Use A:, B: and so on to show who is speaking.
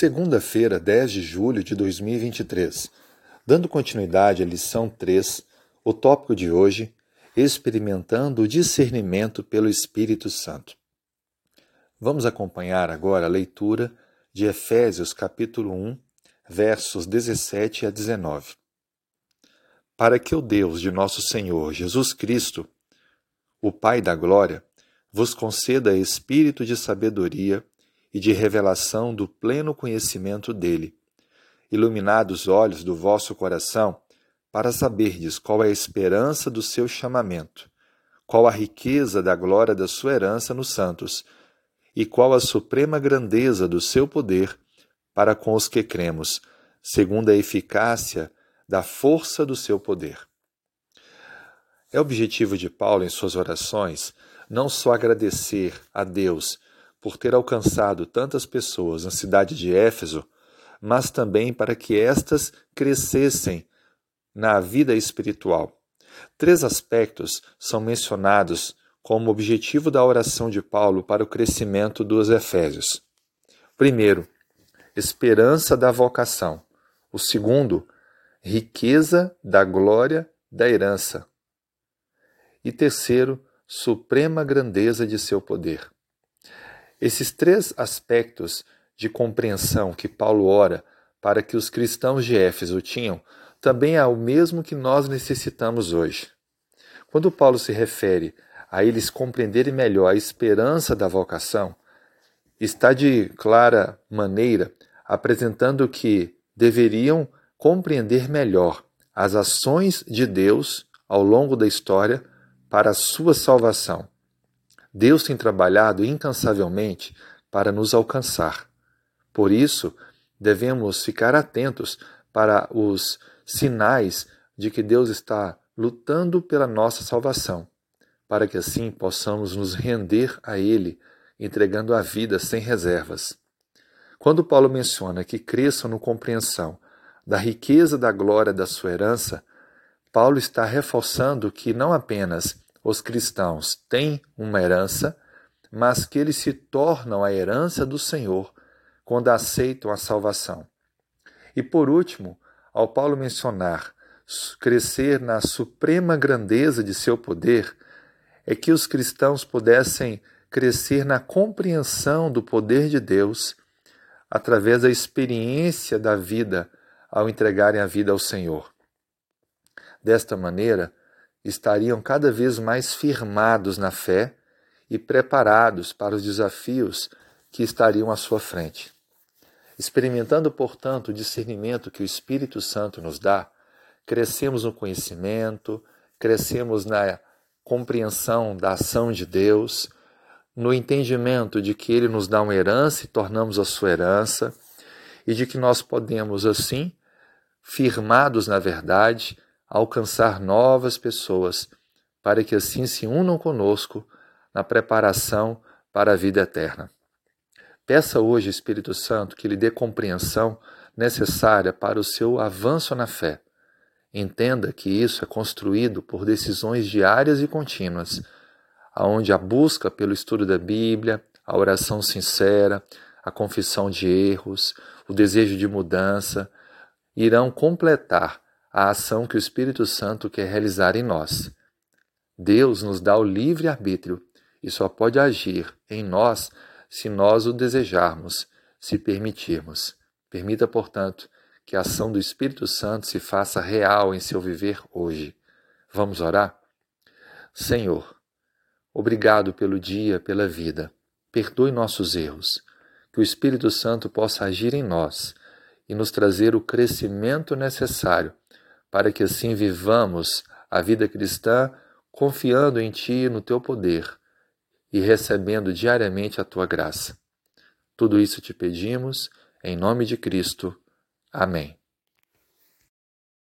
A: Segunda-feira, 10 de julho de 2023. Dando continuidade à lição 3, o tópico de hoje, experimentando o discernimento pelo Espírito Santo. Vamos acompanhar agora a leitura de Efésios capítulo 1, versos 17 a 19. Para que o Deus de nosso Senhor Jesus Cristo, o Pai da glória, vos conceda espírito de sabedoria e de revelação do pleno conhecimento dele, iluminados os olhos do vosso coração, para saberdes qual é a esperança do seu chamamento, qual a riqueza da glória da sua herança nos santos, e qual a suprema grandeza do seu poder para com os que cremos, segundo a eficácia da força do seu poder. É objetivo de Paulo em suas orações não só agradecer a Deus por ter alcançado tantas pessoas na cidade de Éfeso, mas também para que estas crescessem na vida espiritual. Três aspectos são mencionados como objetivo da oração de Paulo para o crescimento dos Efésios. Primeiro, esperança da vocação. O segundo, riqueza da glória da herança. E terceiro, suprema grandeza de seu poder. Esses três aspectos de compreensão que Paulo ora para que os cristãos de Éfeso tinham também é o mesmo que nós necessitamos hoje. Quando Paulo se refere a eles compreenderem melhor a esperança da vocação, está de clara maneira apresentando que deveriam compreender melhor as ações de Deus ao longo da história para a sua salvação. Deus tem trabalhado incansavelmente para nos alcançar. Por isso, devemos ficar atentos para os sinais de que Deus está lutando pela nossa salvação, para que assim possamos nos render a Ele, entregando a vida sem reservas. Quando Paulo menciona que cresçam no compreensão da riqueza da glória da sua herança, Paulo está reforçando que não apenas os cristãos têm uma herança, mas que eles se tornam a herança do Senhor quando aceitam a salvação. E por último, ao Paulo mencionar crescer na suprema grandeza de seu poder, é que os cristãos pudessem crescer na compreensão do poder de Deus através da experiência da vida ao entregarem a vida ao Senhor. Desta maneira, estariam cada vez mais firmados na fé e preparados para os desafios que estariam à sua frente. Experimentando, portanto, o discernimento que o Espírito Santo nos dá, crescemos no conhecimento, crescemos na compreensão da ação de Deus, no entendimento de que Ele nos dá uma herança e tornamos a sua herança, e de que nós podemos, assim, firmados na verdade, alcançar novas pessoas, para que assim se unam conosco na preparação para a vida eterna. Peça hoje, Espírito Santo, que lhe dê compreensão necessária para o seu avanço na fé. Entenda que isso é construído por decisões diárias e contínuas, aonde a busca pelo estudo da Bíblia, a oração sincera, a confissão de erros, o desejo de mudança, irão completar a ação que o Espírito Santo quer realizar em nós. Deus nos dá o livre arbítrio e só pode agir em nós se nós o desejarmos, se permitirmos. Permita, portanto, que a ação do Espírito Santo se faça real em seu viver hoje. Vamos orar? Senhor, obrigado pelo dia, pela vida. Perdoe nossos erros. Que o Espírito Santo possa agir em nós e nos trazer o crescimento necessário para que assim vivamos a vida cristã confiando em Ti e no Teu poder e recebendo diariamente a Tua graça. Tudo isso te pedimos, em nome de Cristo. Amém.